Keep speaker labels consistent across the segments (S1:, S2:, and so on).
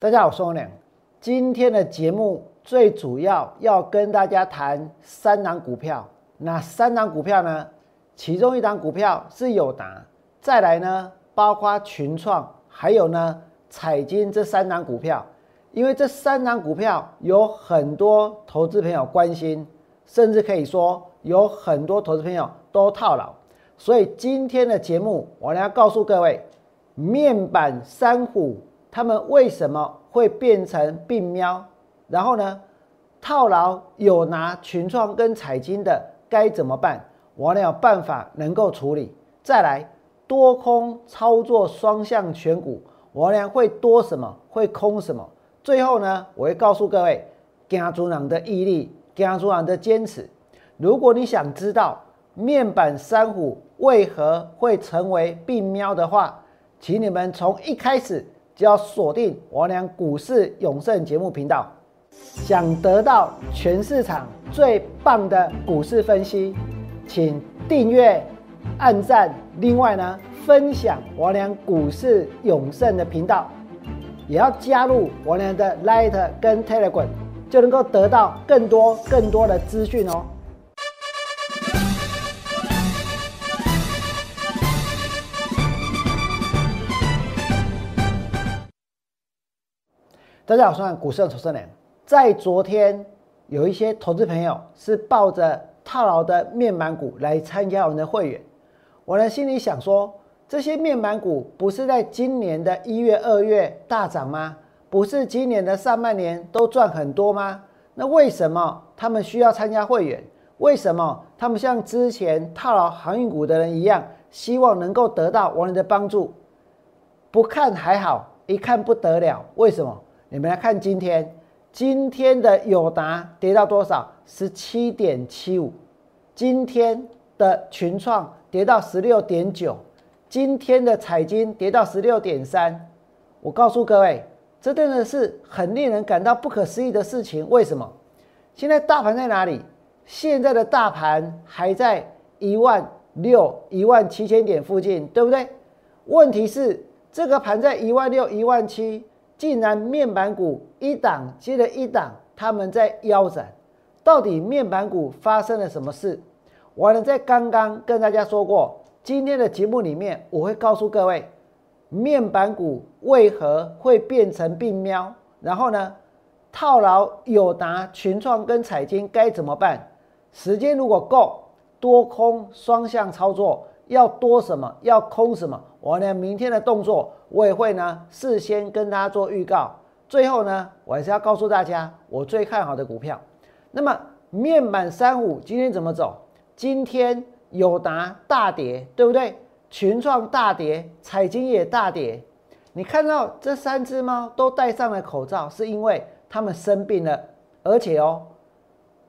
S1: 大家好，我是王亮。今天的节目最主要要跟大家谈三档股票。那三档股票呢？其中一档股票是友达，再来呢，包括群创，还有呢彩金这三档股票。因为这三档股票有很多投资朋友关心，甚至可以说有很多投资朋友都套牢。所以今天的节目，我要告诉各位，面板三虎。他们为什么会变成病喵？然后呢，套牢有拿群创跟彩金的该怎么办？我呢有办法能够处理。再来多空操作双向选股，我呢会多什么？会空什么？最后呢，我会告诉各位，家族长的毅力，家族长的坚持。如果你想知道面板三虎为何会成为病喵的话，请你们从一开始。就要锁定我俩股市永胜节目频道，想得到全市场最棒的股市分析，请订阅、按赞，另外呢，分享我俩股市永胜的频道，也要加入我俩的 Light 跟 Telegram，就能够得到更多更多的资讯哦。大家好，我是股市的投资人。在昨天，有一些投资朋友是抱着套牢的面板股来参加我们的会员。我呢心里想说，这些面板股不是在今年的一月、二月大涨吗？不是今年的上半年都赚很多吗？那为什么他们需要参加会员？为什么他们像之前套牢航运股的人一样，希望能够得到我们的帮助？不看还好，一看不得了。为什么？你们来看今天，今天的友达跌到多少？十七点七五。今天的群创跌到十六点九。今天的彩金跌到十六点三。我告诉各位，这真的是很令人感到不可思议的事情。为什么？现在大盘在哪里？现在的大盘还在一万六、一万七千点附近，对不对？问题是这个盘在一万六、一万七。竟然面板股一档接着一档，他们在腰斩，到底面板股发生了什么事？我呢在刚刚跟大家说过，今天的节目里面我会告诉各位，面板股为何会变成病喵，然后呢套牢友达、群创跟彩金该怎么办？时间如果够，多空双向操作。要多什么？要空什么？我呢，明天的动作我也会呢，事先跟大家做预告。最后呢，我还是要告诉大家我最看好的股票。那么面板三五今天怎么走？今天友达大跌，对不对？群创大跌，彩金也大跌。你看到这三只猫都戴上了口罩，是因为它们生病了。而且哦，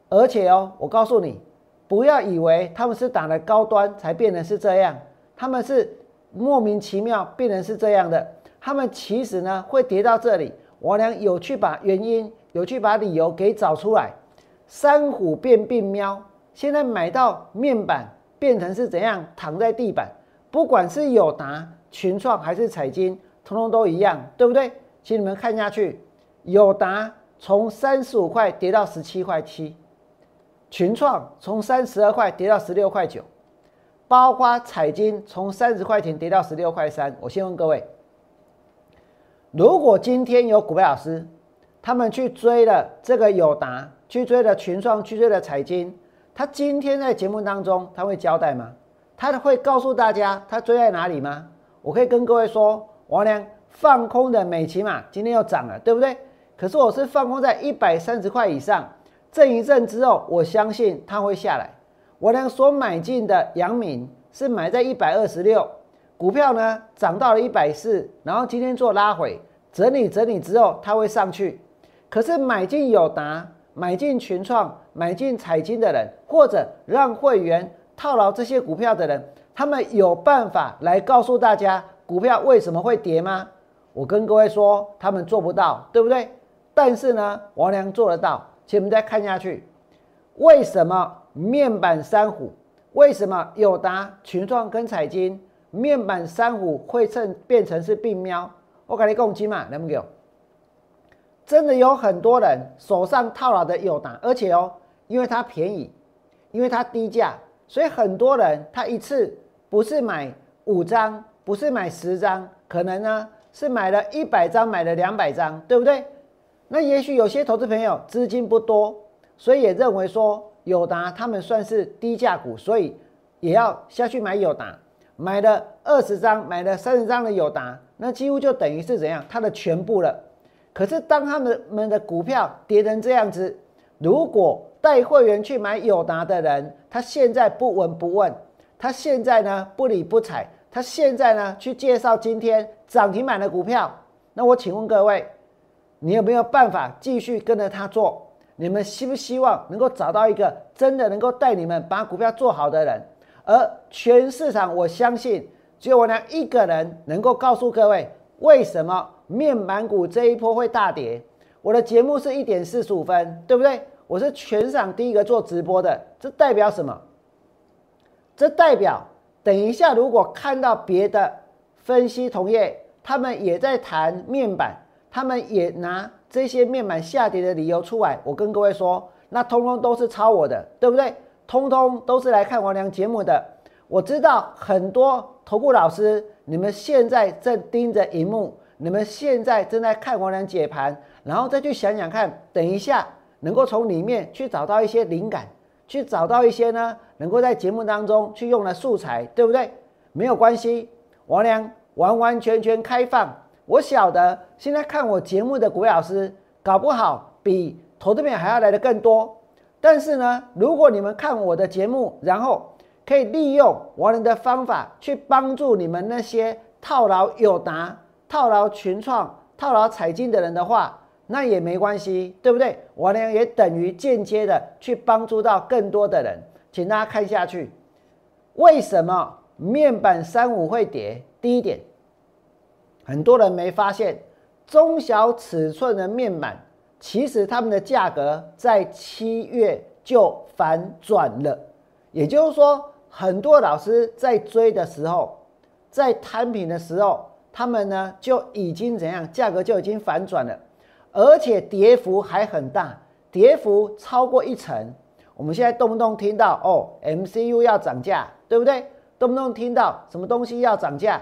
S1: 而且哦，我告诉你。不要以为他们是打了高端才变成是这样，他们是莫名其妙病人是这样的。他们其实呢会跌到这里，我俩有去把原因，有去把理由给找出来。三虎变病喵，现在买到面板变成是怎样躺在地板，不管是友达、群创还是彩金，通通都一样，对不对？请你们看下去，友达从三十五块跌到十七块七。群创从三十二块跌到十六块九，包括彩金从三十块钱跌到十六块三。我先问各位，如果今天有股票老师，他们去追了这个友达，去追了群创，去追了彩金，他今天在节目当中他会交代吗？他会告诉大家他追在哪里吗？我可以跟各位说，王良放空的美琪玛今天又涨了，对不对？可是我是放空在一百三十块以上。震一震之后，我相信它会下来。我俩所买进的阳明是买在一百二十六，股票呢涨到了一百四，然后今天做拉回整理整理之后，它会上去。可是买进友达、买进群创、买进彩金的人，或者让会员套牢这些股票的人，他们有办法来告诉大家股票为什么会跌吗？我跟各位说，他们做不到，对不对？但是呢，王良做得到。请我们再看下去，为什么面板三虎？为什么友达、群创跟彩金面板三虎会成变成是病喵？我跟你讲，起嘛，能不能？真的有很多人手上套牢的友达，而且哦，因为它便宜，因为它低价，所以很多人他一次不是买五张，不是买十张，可能呢是买了一百张，买了两百张，对不对？那也许有些投资朋友资金不多，所以也认为说友达他们算是低价股，所以也要下去买友达，买了二十张，买了三十张的友达，那几乎就等于是怎样，它的全部了。可是当他们们的股票跌成这样子，如果带会员去买友达的人，他现在不闻不问，他现在呢不理不睬，他现在呢去介绍今天涨停板的股票，那我请问各位。你有没有办法继续跟着他做？你们希不希望能够找到一个真的能够带你们把股票做好的人？而全市场，我相信只有我娘一个人能够告诉各位，为什么面板股这一波会大跌？我的节目是一点四十五分，对不对？我是全场第一个做直播的，这代表什么？这代表等一下如果看到别的分析同业，他们也在谈面板。他们也拿这些面板下跌的理由出来，我跟各位说，那通通都是抄我的，对不对？通通都是来看王良节目的。我知道很多头部老师，你们现在正盯着荧幕，你们现在正在看王良解盘，然后再去想想看，等一下能够从里面去找到一些灵感，去找到一些呢，能够在节目当中去用的素材，对不对？没有关系，王良完完全全开放。我晓得，现在看我节目的股老师，搞不好比投资面还要来的更多。但是呢，如果你们看我的节目，然后可以利用王仁的方法去帮助你们那些套牢友达、套牢群创、套牢彩金的人的话，那也没关系，对不对？王良也等于间接的去帮助到更多的人。请大家看下去，为什么面板三五会跌？第一点。很多人没发现，中小尺寸的面板，其实它们的价格在七月就反转了。也就是说，很多老师在追的时候，在摊平的时候，他们呢就已经怎样，价格就已经反转了，而且跌幅还很大，跌幅超过一成。我们现在动不动听到哦，MCU 要涨价，对不对？动不动听到什么东西要涨价，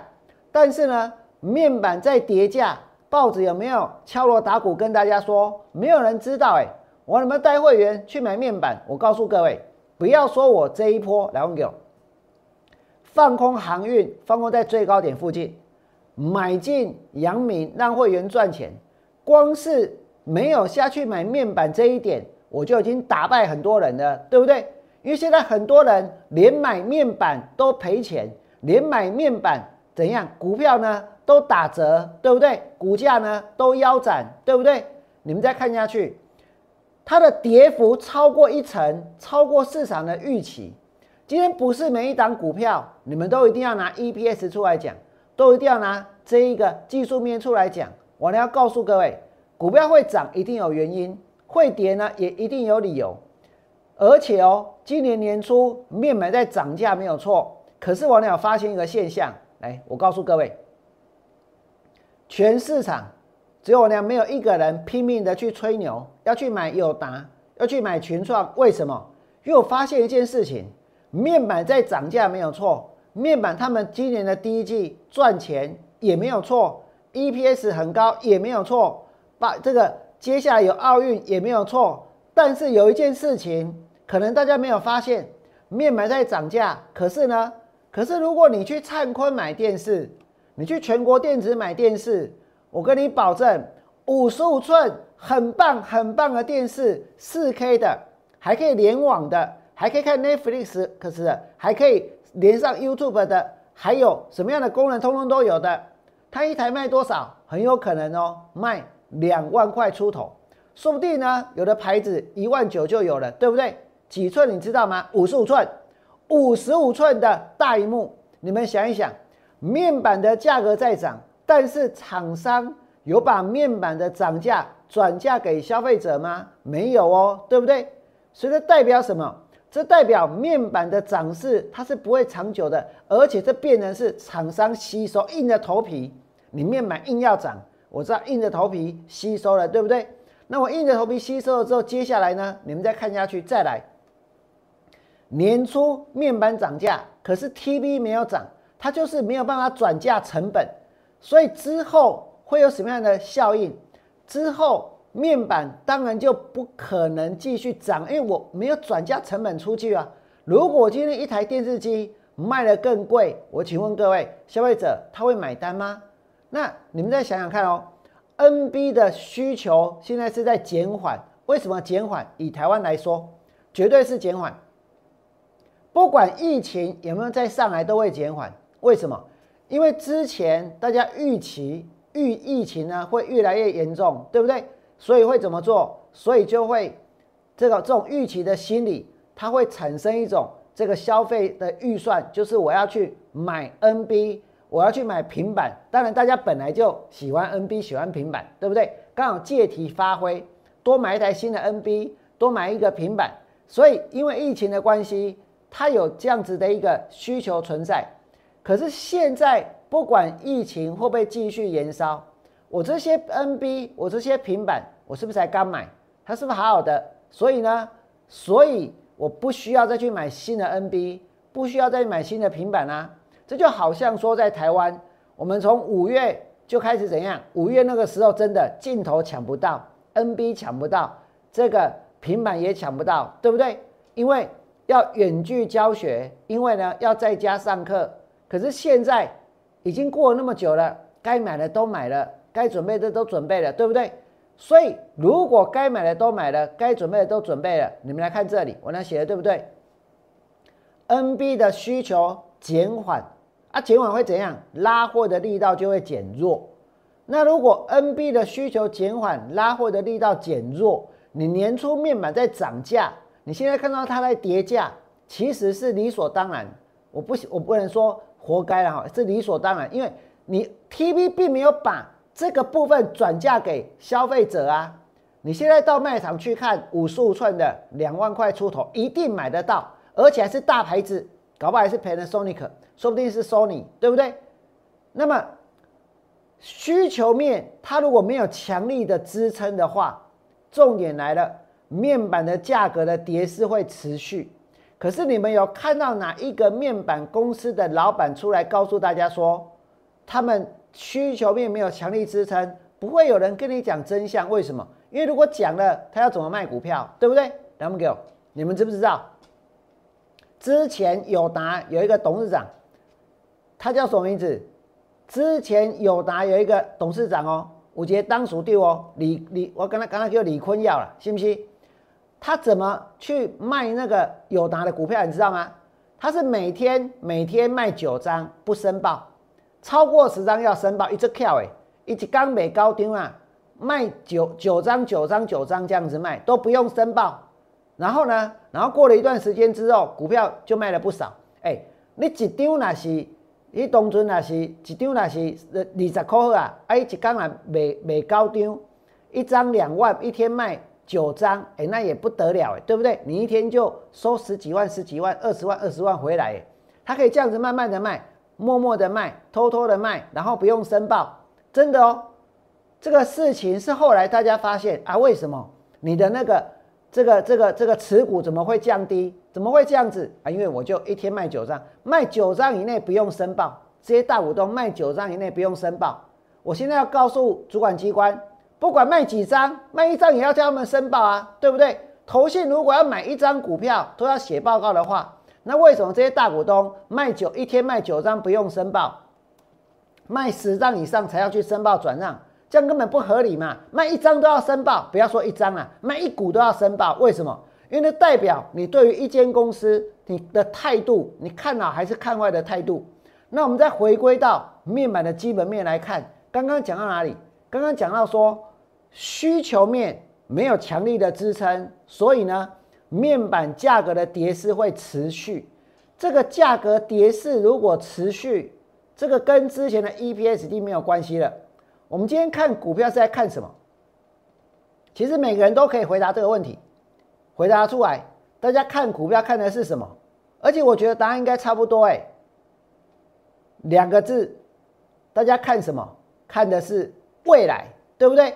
S1: 但是呢？面板在跌价，报纸有没有敲锣打鼓跟大家说？没有人知道哎，我怎么带会员去买面板？我告诉各位，不要说我这一波来问给我放空航运，放空在最高点附近，买进阳明让会员赚钱。光是没有下去买面板这一点，我就已经打败很多人了，对不对？因为现在很多人连买面板都赔钱，连买面板怎样？股票呢？都打折，对不对？股价呢都腰斩，对不对？你们再看下去，它的跌幅超过一成，超过市场的预期。今天不是每一档股票，你们都一定要拿 EPS 出来讲，都一定要拿这一个技术面出来讲。我呢要告诉各位，股票会涨一定有原因，会跌呢也一定有理由。而且哦，今年年初面板在涨价没有错，可是我呢有发现一个现象，来，我告诉各位。全市场只有我俩没有一个人拼命的去吹牛，要去买友达，要去买群创。为什么？因为我发现一件事情：面板在涨价没有错，面板他们今年的第一季赚钱也没有错，EPS 很高也没有错。把这个接下来有奥运也没有错。但是有一件事情，可能大家没有发现，面板在涨价，可是呢，可是如果你去灿坤买电视。你去全国电子买电视，我跟你保证，五十五寸很棒很棒的电视，四 K 的，还可以联网的，还可以看 Netflix，可是还可以连上 YouTube 的，还有什么样的功能，通通都有的。它一台卖多少？很有可能哦，卖两万块出头，说不定呢，有的牌子一万九就有了，对不对？几寸你知道吗？五十五寸，五十五寸的大荧幕，你们想一想。面板的价格在涨，但是厂商有把面板的涨价转嫁给消费者吗？没有哦，对不对？所以这代表什么？这代表面板的涨势它是不会长久的，而且这变成是厂商吸收硬着头皮，你面板硬要涨，我知道硬着头皮吸收了，对不对？那我硬着头皮吸收了之后，接下来呢，你们再看下去，再来。年初面板涨价，可是 TV 没有涨，它就是没有办法转嫁成本，所以之后会有什么样的效应？之后面板当然就不可能继续涨，因为我没有转嫁成本出去啊。如果今天一台电视机卖的更贵，我请问各位消费者他会买单吗？那你们再想想看哦，NB 的需求现在是在减缓，为什么减缓？以台湾来说，绝对是减缓。不管疫情有没有再上来，都会减缓。为什么？因为之前大家预期预疫情呢会越来越严重，对不对？所以会怎么做？所以就会这个这种预期的心理，它会产生一种这个消费的预算，就是我要去买 NB，我要去买平板。当然，大家本来就喜欢 NB，喜欢平板，对不对？刚好借题发挥，多买一台新的 NB，多买一个平板。所以因为疫情的关系。它有这样子的一个需求存在，可是现在不管疫情会不会继续延烧，我这些 NB，我这些平板，我是不是才刚买？它是不是好好的？所以呢，所以我不需要再去买新的 NB，不需要再买新的平板啊。这就好像说在台湾，我们从五月就开始怎样？五月那个时候真的镜头抢不到，NB 抢不到，这个平板也抢不到，对不对？因为要远距教学，因为呢要在家上课。可是现在已经过了那么久了，该买的都买了，该准备的都准备了，对不对？所以如果该买的都买了，该准备的都准备了，你们来看这里，我那写的对不对？NB 的需求减缓啊，减缓会怎样？拉货的力道就会减弱。那如果 NB 的需求减缓，拉货的力道减弱，你年初面板在涨价。你现在看到它在叠价，其实是理所当然。我不我不能说活该了哈，是理所当然，因为你 TV 并没有把这个部分转嫁给消费者啊。你现在到卖场去看五十五寸的两万块出头，一定买得到，而且还是大牌子，搞不好还是 Panasonic，说不定是 Sony，对不对？那么需求面它如果没有强力的支撑的话，重点来了。面板的价格的跌势会持续，可是你们有看到哪一个面板公司的老板出来告诉大家说，他们需求面没有强力支撑？不会有人跟你讲真相，为什么？因为如果讲了，他要怎么卖股票，对不对？来，我们给你们知不知道？之前友达有一个董事长，他叫什么名字？之前友达有一个董事长哦，我觉得当属对哦，李李，我刚才刚才叫李坤耀了，信不信？他怎么去卖那个友达的股票？你知道吗？他是每天每天卖九张不申报，超过十张要申报，一直跳哎，一直刚美高丢啊，卖九九张九张九张这样子卖都不用申报。然后呢，然后过了一段时间之后，股票就卖了不少。哎，你一张那是，你当初那是一张那是二十块啊，哎，一刚啊卖卖高张，一张两万，一天卖。九张，哎，那也不得了，哎，对不对？你一天就收十几万、十几万、二十万、二十万回来，哎，他可以这样子慢慢的卖，默默的卖，偷偷的卖，然后不用申报，真的哦。这个事情是后来大家发现啊，为什么你的那个这个这个这个持股怎么会降低？怎么会这样子啊？因为我就一天卖九张，卖九张以内不用申报，这些大股东卖九张以内不用申报。我现在要告诉主管机关。不管卖几张，卖一张也要叫他们申报啊，对不对？投信如果要买一张股票都要写报告的话，那为什么这些大股东卖九一天卖九张不用申报，卖十张以上才要去申报转让？这样根本不合理嘛！卖一张都要申报，不要说一张啊，卖一股都要申报，为什么？因为代表你对于一间公司你的态度，你看好还是看坏的态度。那我们再回归到面板的基本面来看，刚刚讲到哪里？刚刚讲到说。需求面没有强力的支撑，所以呢，面板价格的跌势会持续。这个价格跌势如果持续，这个跟之前的 EPSD 没有关系了。我们今天看股票是在看什么？其实每个人都可以回答这个问题，回答出来。大家看股票看的是什么？而且我觉得答案应该差不多哎，两个字，大家看什么？看的是未来，对不对？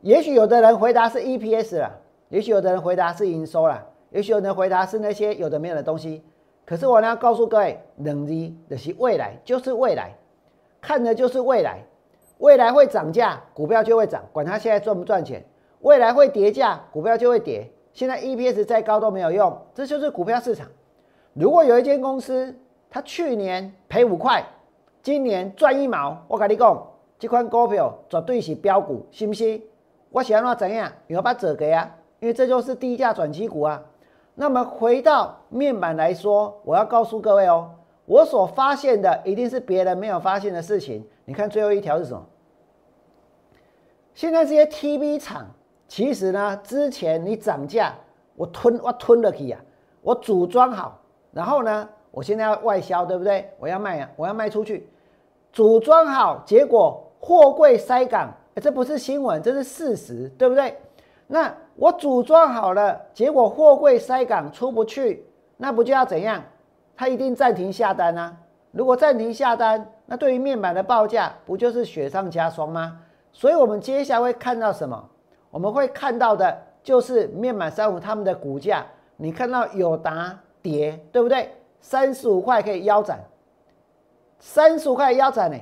S1: 也许有的人回答是 EPS 了，也许有的人回答是营收了，也许有人回答是那些有的没有的东西。可是我呢告诉各位，能力的是未来，就是未来，看的就是未来，未来会涨价，股票就会涨，管它现在赚不赚钱。未来会跌价，股票就会跌。现在 EPS 再高都没有用，这就是股票市场。如果有一间公司，它去年赔五块，今年赚一毛，我跟你讲，这款股票绝对是标股，信不信？我想要怎样？你要把折给啊，因为这就是低价转机股啊。那么回到面板来说，我要告诉各位哦，我所发现的一定是别人没有发现的事情。你看最后一条是什么？现在这些 TV 厂。其实呢，之前你涨价，我吞我吞了去呀，我组装好，然后呢，我现在要外销，对不对？我要卖啊，我要卖出去，组装好，结果货柜塞港，这不是新闻，这是事实，对不对？那我组装好了，结果货柜塞港出不去，那不就要怎样？他一定暂停下单啊！如果暂停下单，那对于面板的报价不就是雪上加霜吗？所以我们接下来会看到什么？我们会看到的就是面板三五他们的股价，你看到有达跌，对不对？三十五块可以腰斩，三十五块腰斩呢，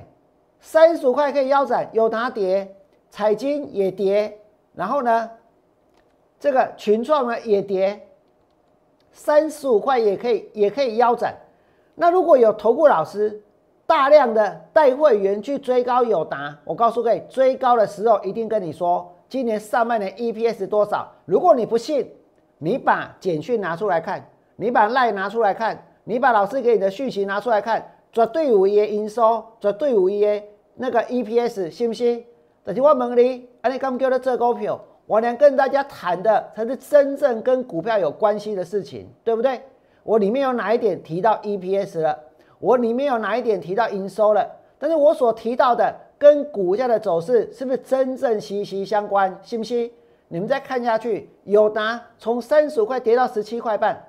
S1: 三十五块可以腰斩，友达跌，彩金也跌，然后呢，这个群创呢也跌，三十五块也可以也可以腰斩。那如果有投顾老师大量的带会员去追高友达，我告诉各位，追高的时候一定跟你说。今年上半年 EPS 多少？如果你不信，你把简讯拿出来看，你把赖拿出来看，你把老师给你的讯息拿出来看，绝对有一个营收，绝对有一个那个 EPS，信不信？但是我问你，啊，你刚叫的这股票，我能跟大家谈的才是真正跟股票有关系的事情，对不对？我里面有哪一点提到 EPS 了？我里面有哪一点提到营收了？但是我所提到的。跟股价的走势是不是真正息息相关？信不信？你们再看下去，友达从三十五块跌到十七块半，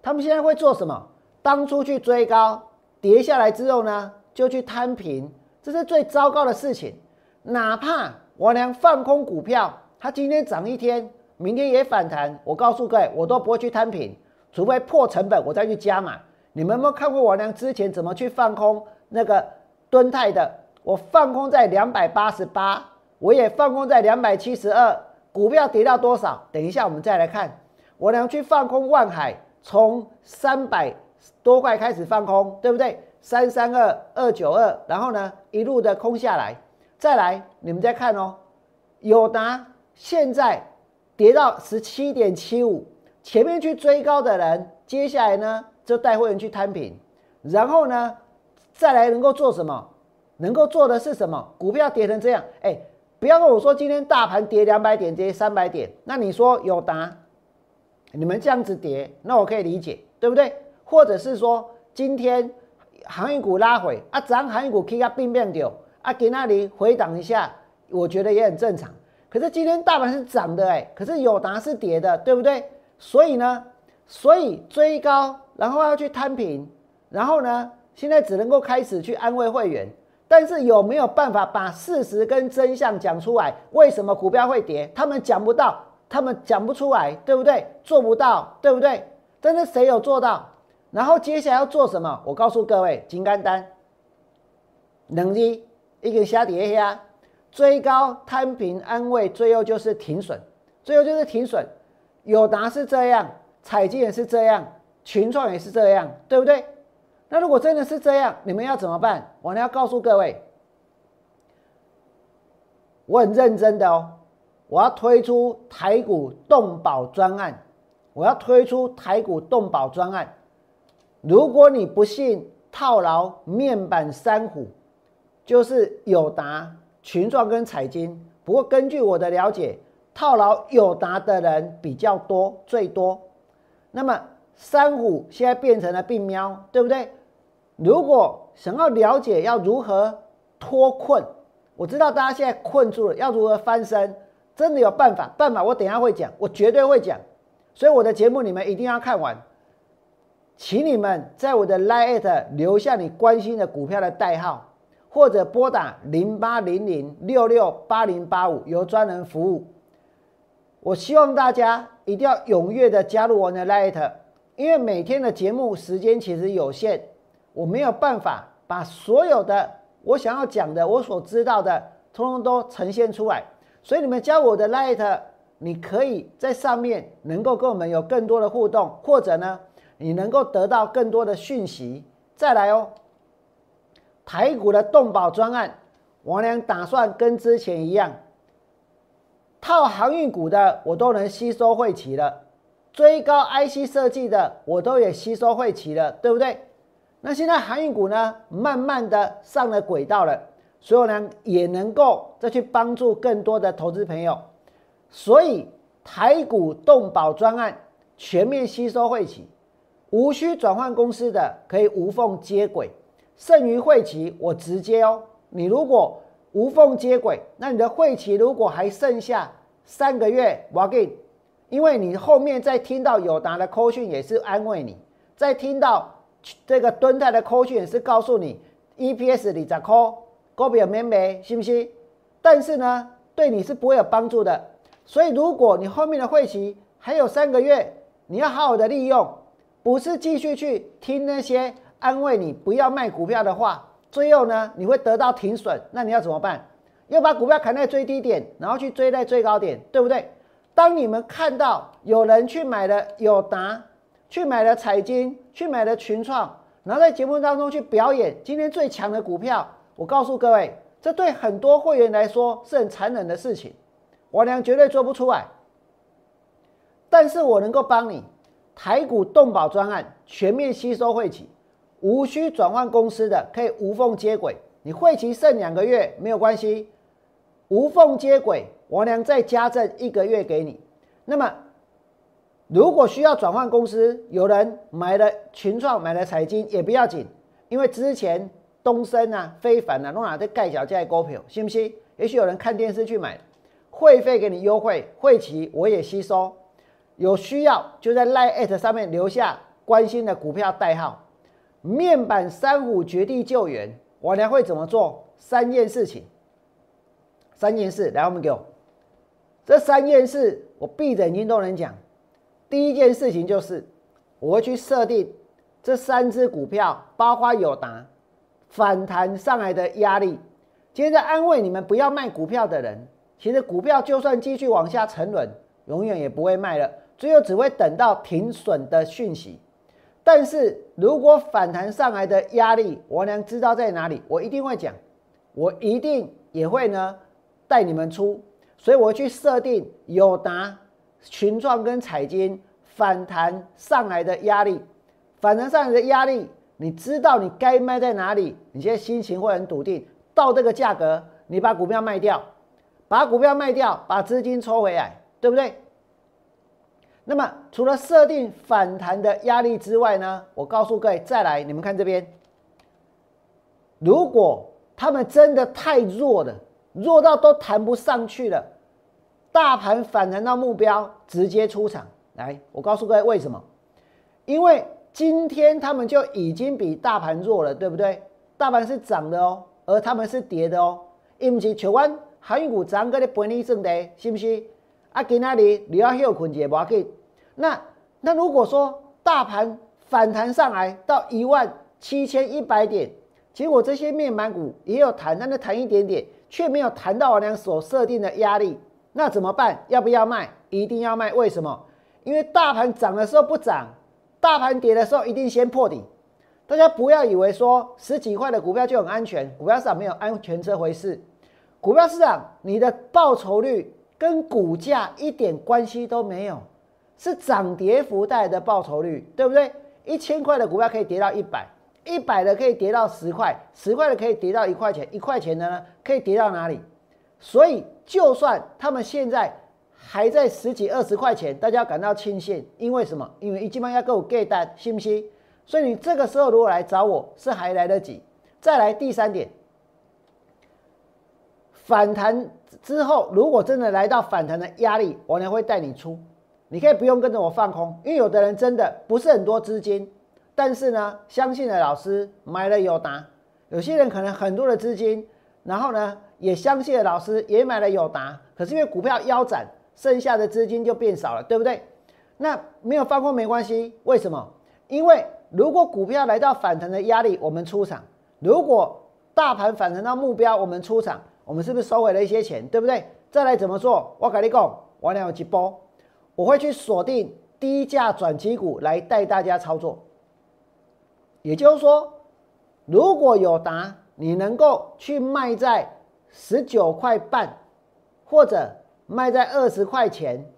S1: 他们现在会做什么？当初去追高，跌下来之后呢，就去摊平，这是最糟糕的事情。哪怕我娘放空股票，它今天涨一天，明天也反弹，我告诉各位，我都不会去摊平，除非破成本，我再去加码。你们有没有看过我娘之前怎么去放空那个？敦泰的，我放空在两百八十八，我也放空在两百七十二，股票跌到多少？等一下我们再来看。我俩去放空万海，从三百多块开始放空，对不对？三三二二九二，然后呢一路的空下来，再来你们再看哦。友达现在跌到十七点七五，前面去追高的人，接下来呢就带会员去摊平，然后呢？再来能够做什么？能够做的是什么？股票跌成这样，哎，不要跟我说今天大盘跌两百点，跌三百点，那你说友达？你们这样子跌，那我可以理解，对不对？或者是说今天航运股拉回啊，涨航运股可以它并变掉啊，给那里回档一下，我觉得也很正常。可是今天大盘是涨的，哎，可是友达是跌的，对不对？所以呢，所以追高，然后要去摊平，然后呢？现在只能够开始去安慰会员，但是有没有办法把事实跟真相讲出来？为什么股票会跌？他们讲不到，他们讲不出来，对不对？做不到，对不对？但是谁有做到？然后接下来要做什么？我告诉各位，金刚单，能力一个下跌下，追高摊平安慰，最后就是停损，最后就是停损。友达是这样，彩金也是这样，群创也是这样，对不对？那如果真的是这样，你们要怎么办？我要告诉各位，我很认真的哦，我要推出台股动保专案，我要推出台股动保专案。如果你不信套牢面板三虎，就是友达、群创跟彩金。不过根据我的了解，套牢友达的人比较多，最多。那么三虎现在变成了病喵，对不对？如果想要了解要如何脱困，我知道大家现在困住了，要如何翻身，真的有办法。办法我等下会讲，我绝对会讲。所以我的节目你们一定要看完，请你们在我的 Line 留下你关心的股票的代号，或者拨打零八零零六六八零八五，由专人服务。我希望大家一定要踊跃的加入我的 Light，因为每天的节目时间其实有限，我没有办法把所有的我想要讲的、我所知道的，通通都呈现出来。所以你们加我的 Light，你可以在上面能够跟我们有更多的互动，或者呢，你能够得到更多的讯息。再来哦，台股的动保专案，王良打算跟之前一样。套航运股的我都能吸收汇齐了，追高 IC 设计的我都也吸收汇齐了，对不对？那现在航运股呢，慢慢的上了轨道了，所以呢也能够再去帮助更多的投资朋友。所以台股动保专案全面吸收汇齐，无需转换公司的可以无缝接轨，剩余汇期我直接哦，你如果。无缝接轨，那你的会期如果还剩下三个月，我给，因为你后面再听到友达的扣讯也是安慰你，再听到这个敦泰的扣讯也是告诉你 EPS 里在扣，高比有没没，信不信？但是呢，对你是不会有帮助的。所以如果你后面的会期还有三个月，你要好好的利用，不是继续去听那些安慰你不要卖股票的话。最后呢，你会得到停损，那你要怎么办？要把股票砍在最低点，然后去追在最高点，对不对？当你们看到有人去买了友达，去买了彩金，去买了群创，然后在节目当中去表演今天最强的股票，我告诉各位，这对很多会员来说是很残忍的事情，我娘绝对做不出来。但是我能够帮你，台股动保专案全面吸收汇集。无需转换公司的，可以无缝接轨。你会期剩两个月没有关系，无缝接轨，王良再加赠一个月给你。那么，如果需要转换公司，有人买了群创，买了彩金也不要紧，因为之前东升啊、非凡啊，弄哪在盖小价股票，信不信？也许有人看电视去买，会费给你优惠，会期我也吸收。有需要就在 Line 上面留下关心的股票代号。面板三虎绝地救援，我娘会怎么做？三件事情，三件事，来，我们给我这三件事，我闭着眼睛都能讲。第一件事情就是，我会去设定这三只股票，包括友达反弹上来的压力。接着安慰你们不要卖股票的人，其实股票就算继续往下沉沦，永远也不会卖了，最后只会等到停损的讯息。但是如果反弹上来的压力，我娘知道在哪里，我一定会讲，我一定也会呢带你们出，所以我去设定友达、群创跟彩金反弹上来的压力，反弹上来的压力，你知道你该卖在哪里，你现在心情会很笃定，到这个价格，你把股票卖掉，把股票卖掉，把资金抽回来，对不对？那么除了设定反弹的压力之外呢？我告诉各位，再来，你们看这边，如果他们真的太弱了，弱到都弹不上去了，大盘反弹到目标，直接出场。来，我告诉各位为什么？因为今天他们就已经比大盘弱了，对不对？大盘是涨的哦，而他们是跌的哦。因为台湾航运股涨个的本利正的，是不是？啊，今那里你要休困也不要紧。那那如果说大盘反弹上来到一万七千一百点，结果这些面板股也有弹，但是弹一点点，却没有弹到我俩所设定的压力，那怎么办？要不要卖？一定要卖。为什么？因为大盘涨的时候不涨，大盘跌的时候一定先破底。大家不要以为说十几块的股票就很安全，股票市场没有安全这回事。股票市场你的报酬率。跟股价一点关系都没有，是涨跌幅带来的报酬率，对不对？一千块的股票可以跌到一百，一百的可以跌到十块，十块的可以跌到一块钱，一块钱的呢可以跌到哪里？所以，就算他们现在还在十几二十块钱，大家要感到庆幸，因为什么？因为一基本要给我给单，信不信？所以你这个时候如果来找我是还来得及。再来第三点。反弹之后，如果真的来到反弹的压力，我呢会带你出。你可以不用跟着我放空，因为有的人真的不是很多资金，但是呢，相信了老师买了友达，有些人可能很多的资金，然后呢也相信了老师，也买了友达，可是因为股票腰斩，剩下的资金就变少了，对不对？那没有放空没关系，为什么？因为如果股票来到反弹的压力，我们出场；如果大盘反弹到目标，我们出场，我们是不是收回了一些钱，对不对？再来怎么做？我跟你讲，我两有几波，我会去锁定低价转机股来带大家操作。也就是说，如果有答，你能够去卖在十九块半，或者卖在二十块钱。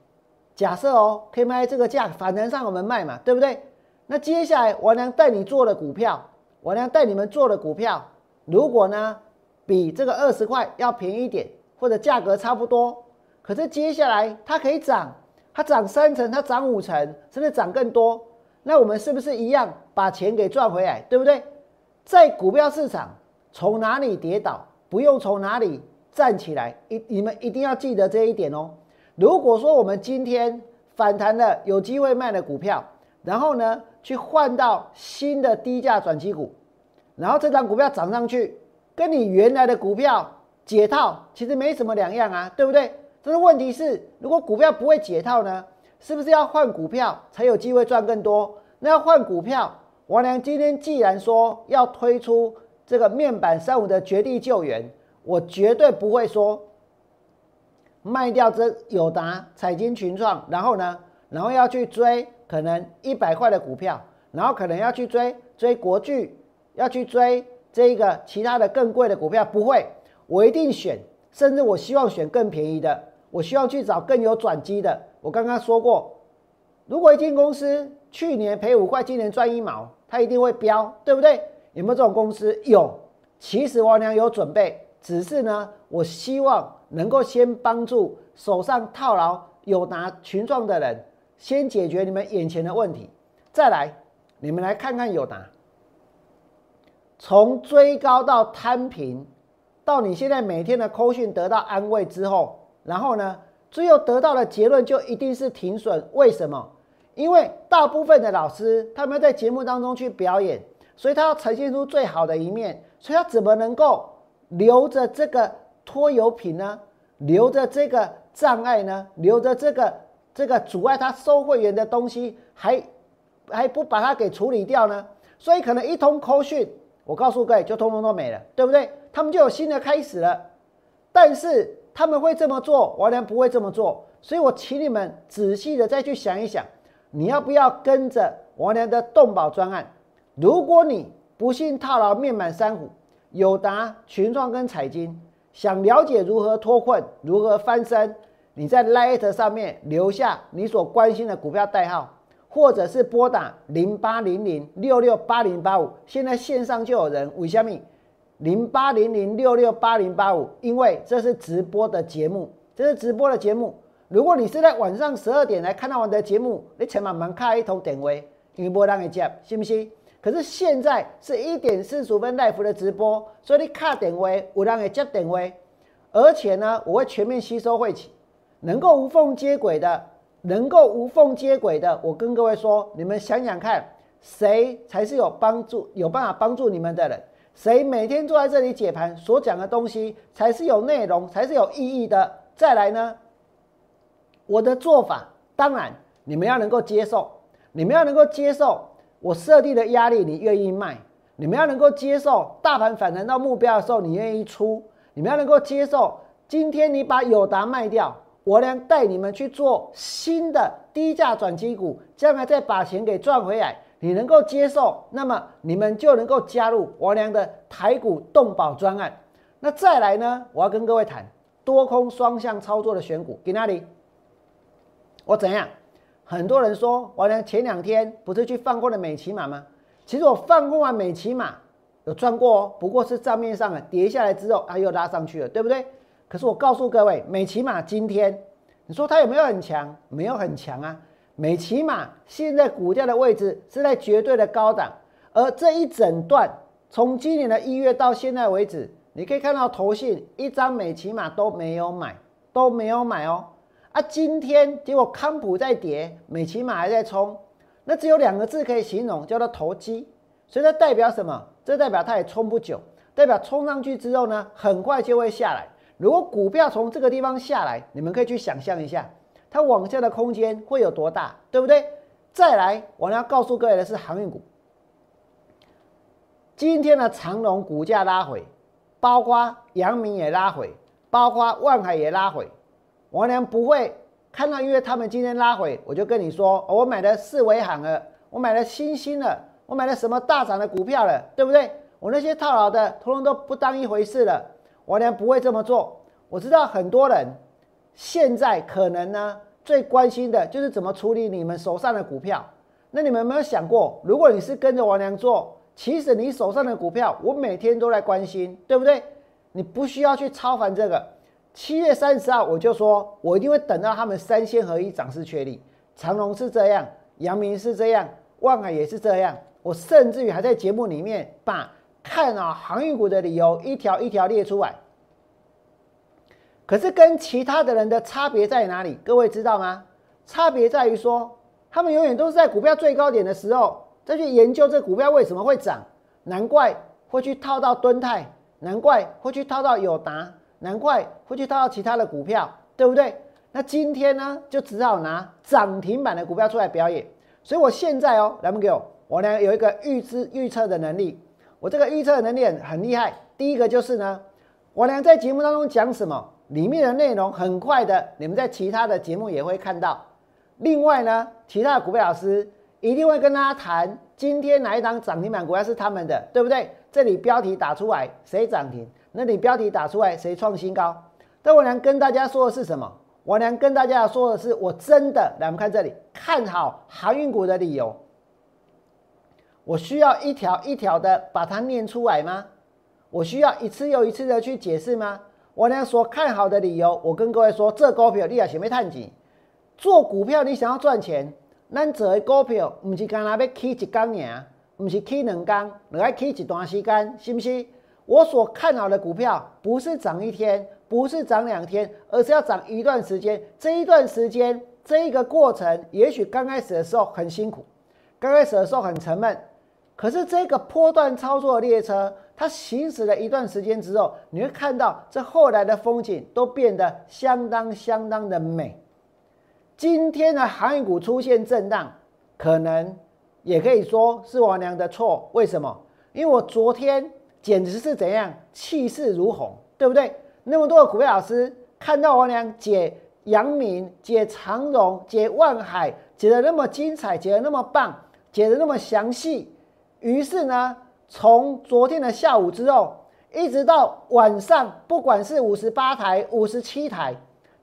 S1: 假设哦，可以卖这个价，反弹上我们卖嘛，对不对？那接下来王良带你做的股票，王良带你们做的股票，如果呢比这个二十块要便宜一点，或者价格差不多，可是接下来它可以涨，它涨三成，它涨五成，甚至涨更多，那我们是不是一样把钱给赚回来，对不对？在股票市场，从哪里跌倒，不用从哪里站起来，一你们一定要记得这一点哦。如果说我们今天反弹了，有机会卖的股票，然后呢，去换到新的低价转机股，然后这张股票涨上去，跟你原来的股票解套，其实没什么两样啊，对不对？但是问题是，如果股票不会解套呢，是不是要换股票才有机会赚更多？那要换股票，王良今天既然说要推出这个面板三五的绝地救援，我绝对不会说。卖掉这友达、彩金、群创，然后呢，然后要去追可能一百块的股票，然后可能要去追追国巨，要去追这一个其他的更贵的股票，不会，我一定选，甚至我希望选更便宜的，我希望去找更有转机的。我刚刚说过，如果一间公司去年赔五块，今年赚一毛，它一定会飙，对不对？有没有这种公司？有，其实王良有准备，只是呢，我希望。能够先帮助手上套牢有拿群状的人，先解决你们眼前的问题，再来，你们来看看有拿，从追高到摊平，到你现在每天的扣讯得到安慰之后，然后呢，最后得到的结论就一定是停损。为什么？因为大部分的老师他们在节目当中去表演，所以他要呈现出最好的一面，所以他怎么能够留着这个？拖油瓶呢，留着这个障碍呢，留着这个这个阻碍他收会员的东西，还还不把它给处理掉呢？所以可能一通扣讯，我告诉各位，就通通都没了，对不对？他们就有新的开始了。但是他们会这么做，王良不会这么做。所以我请你们仔细的再去想一想，你要不要跟着王良的动保专案？如果你不幸套牢面板三虎、友达、群创跟彩金。想了解如何脱困、如何翻身，你在 Light 上面留下你所关心的股票代号，或者是拨打零八零零六六八零八五。现在线上就有人为虾米零八零零六六八零八五，因为这是直播的节目，这是直播的节目。如果你是在晚上十二点来看到我的节目，你请慢慢开一通点位，因为不让你接，信不信？可是现在是一点四十五分 live 的直播，所以你卡点位，我让你接点位，而且呢，我会全面吸收会起，能够无缝接轨的，能够无缝接轨的，我跟各位说，你们想想看，谁才是有帮助、有办法帮助你们的人？谁每天坐在这里解盘所讲的东西才是有内容、才是有意义的？再来呢，我的做法，当然你们要能够接受，你们要能够接受。我设定的压力，你愿意卖？你们要能够接受大盘反弹到目标的时候，你愿意出？你们要能够接受今天你把友达卖掉，我俩带你们去做新的低价转机股，将来再把钱给赚回来，你能够接受？那么你们就能够加入我俩的台股动保专案。那再来呢？我要跟各位谈多空双向操作的选股，给哪里？我怎样？很多人说，我娘前两天不是去放过了美骑马吗？其实我放过完美骑马有赚过哦，不过是账面上啊跌下来之后，它又拉上去了，对不对？可是我告诉各位，美骑马今天，你说它有没有很强？没有很强啊。美骑马现在股价的位置是在绝对的高档，而这一整段从今年的一月到现在为止，你可以看到投信一张美骑马都没有买，都没有买哦。啊，今天结果康普在跌，美骑马还在冲，那只有两个字可以形容，叫做投机。所以它代表什么？这代表它也冲不久。代表冲上去之后呢，很快就会下来。如果股票从这个地方下来，你们可以去想象一下，它往下的空间会有多大，对不对？再来，我要告诉各位的是航运股。今天的长龙股价拉回，包括阳明也拉回，包括万海也拉回。我娘不会看到，因为他们今天拉回，我就跟你说，我买了四维行了，我买了新兴了，我买了什么大涨的股票了，对不对？我那些套牢的，通通都不当一回事了。王良不会这么做。我知道很多人现在可能呢，最关心的就是怎么处理你们手上的股票。那你们有没有想过，如果你是跟着王良做？其实你手上的股票，我每天都在关心，对不对？你不需要去超凡这个。七月三十号我就说，我一定会等到他们三线合一涨势确立。长隆是这样，阳明是这样，万海也是这样。我甚至于还在节目里面把看啊航运股的理由一条一条列出来。可是跟其他的人的差别在哪里？各位知道吗？差别在于说，他们永远都是在股票最高点的时候。再去研究这股票为什么会涨，难怪会去套到敦泰，难怪会去套到友达，难怪会去套到其他的股票，对不对？那今天呢，就只好拿涨停板的股票出来表演。所以我现在哦，来不给我，我呢有一个预知预测的能力，我这个预测能力很很厉害。第一个就是呢，我俩在节目当中讲什么，里面的内容很快的，你们在其他的节目也会看到。另外呢，其他的股票老师。一定会跟大家谈今天哪一档涨停板股票是他们的，对不对？这里标题打出来谁涨停，那里标题打出来谁创新高。但我娘跟大家说的是什么？我娘跟大家说的是，我真的来，我们看这里看好航运股的理由。我需要一条一条的把它念出来吗？我需要一次又一次的去解释吗？我娘所看好的理由，我跟各位说，这股票你也想要探底，做股票你想要赚钱。咱做的股票，唔是干那要起一天尔，唔是起两天，你要起一段时间，是不是？我所看好的股票，不是涨一天，不是涨两天，而是要涨一段时间。这一段时间，这一个过程，也许刚开始的时候很辛苦，刚开始的时候很沉闷。可是这个波段操作列车，它行驶了一段时间之后，你会看到这后来的风景都变得相当相当的美。今天的航运股出现震荡，可能也可以说是王良的错。为什么？因为我昨天简直是怎样气势如虹，对不对？那么多的股票老师看到王良解阳明、解长荣、解万海，解的那么精彩，解的那么棒，解的那么详细，于是呢，从昨天的下午之后，一直到晚上，不管是五十八台、五十七台。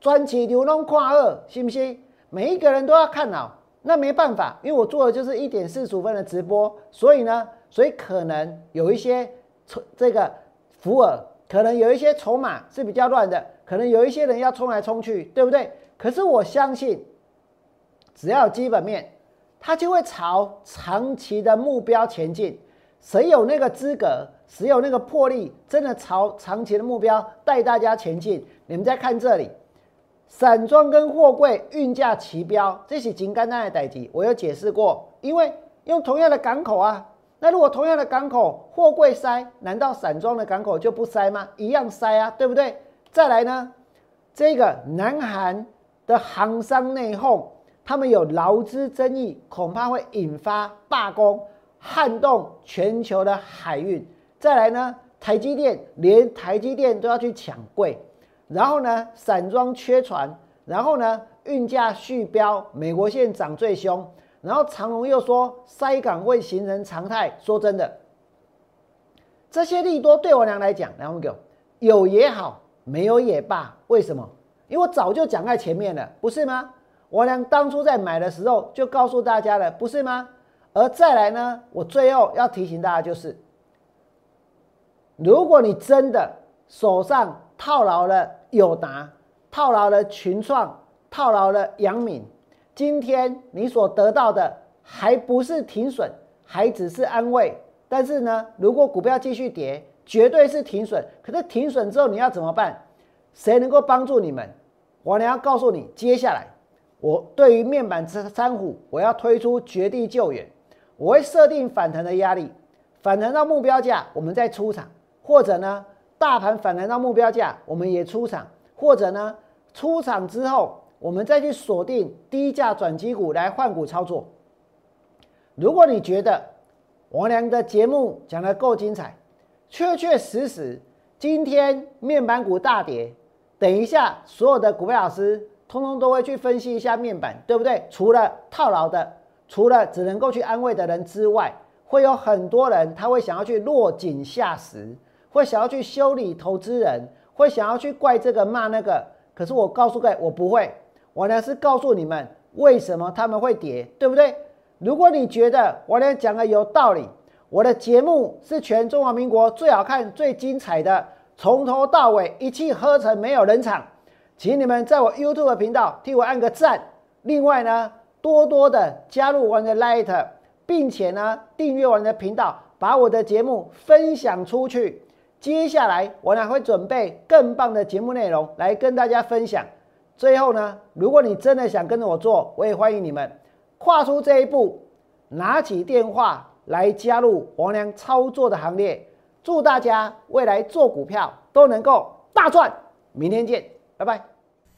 S1: 专辑流动跨二，信不信？每一个人都要看好，那没办法，因为我做的就是一点四十五分的直播，所以呢，所以可能有一些这个浮尔，可能有一些筹码是比较乱的，可能有一些人要冲来冲去，对不对？可是我相信，只要基本面，它就会朝长期的目标前进。谁有那个资格，谁有那个魄力，真的朝长期的目标带大家前进？你们再看这里。散装跟货柜运价齐标，这是金刚单的代级，我有解释过。因为用同样的港口啊，那如果同样的港口货柜塞，难道散装的港口就不塞吗？一样塞啊，对不对？再来呢，这个南韩的航商内讧，他们有劳资争议，恐怕会引发罢工，撼动全球的海运。再来呢，台积电连台积电都要去抢柜。然后呢，散装缺船，然后呢，运价续标，美国现涨最凶。然后长隆又说塞港会形成常态。说真的，这些利多对我娘来讲，来我们给有也好，没有也罢。为什么？因为我早就讲在前面了，不是吗？我娘当初在买的时候就告诉大家了，不是吗？而再来呢，我最后要提醒大家就是，如果你真的手上套牢了。友达套牢了群创，套牢了阳敏。今天你所得到的还不是停损，还只是安慰。但是呢，如果股票继续跌，绝对是停损。可是停损之后你要怎么办？谁能够帮助你们？我呢要告诉你，接下来我对于面板三三虎，我要推出绝地救援。我会设定反弹的压力，反弹到目标价，我们再出场。或者呢，大盘反弹到目标价，我们也出场，或者呢，出场之后，我们再去锁定低价转机股来换股操作。如果你觉得王良的节目讲的够精彩，确确实实，今天面板股大跌，等一下所有的股票老师通通都会去分析一下面板，对不对？除了套牢的，除了只能够去安慰的人之外，会有很多人他会想要去落井下石，会想要去修理投资人，会想要去怪这个骂那个。可是我告诉各位，我不会，我呢是告诉你们为什么他们会跌，对不对？如果你觉得我呢讲的有道理，我的节目是全中华民国最好看、最精彩的，从头到尾一气呵成，没有冷场，请你们在我 YouTube 频道替我按个赞。另外呢，多多的加入我的 Light，并且呢订阅我的频道，把我的节目分享出去。接下来我呢会准备更棒的节目内容来跟大家分享。最后呢，如果你真的想跟着我做，我也欢迎你们。跨出这一步，拿起电话来加入王良操作的行列。祝大家未来做股票都能够大赚！明天见，拜拜。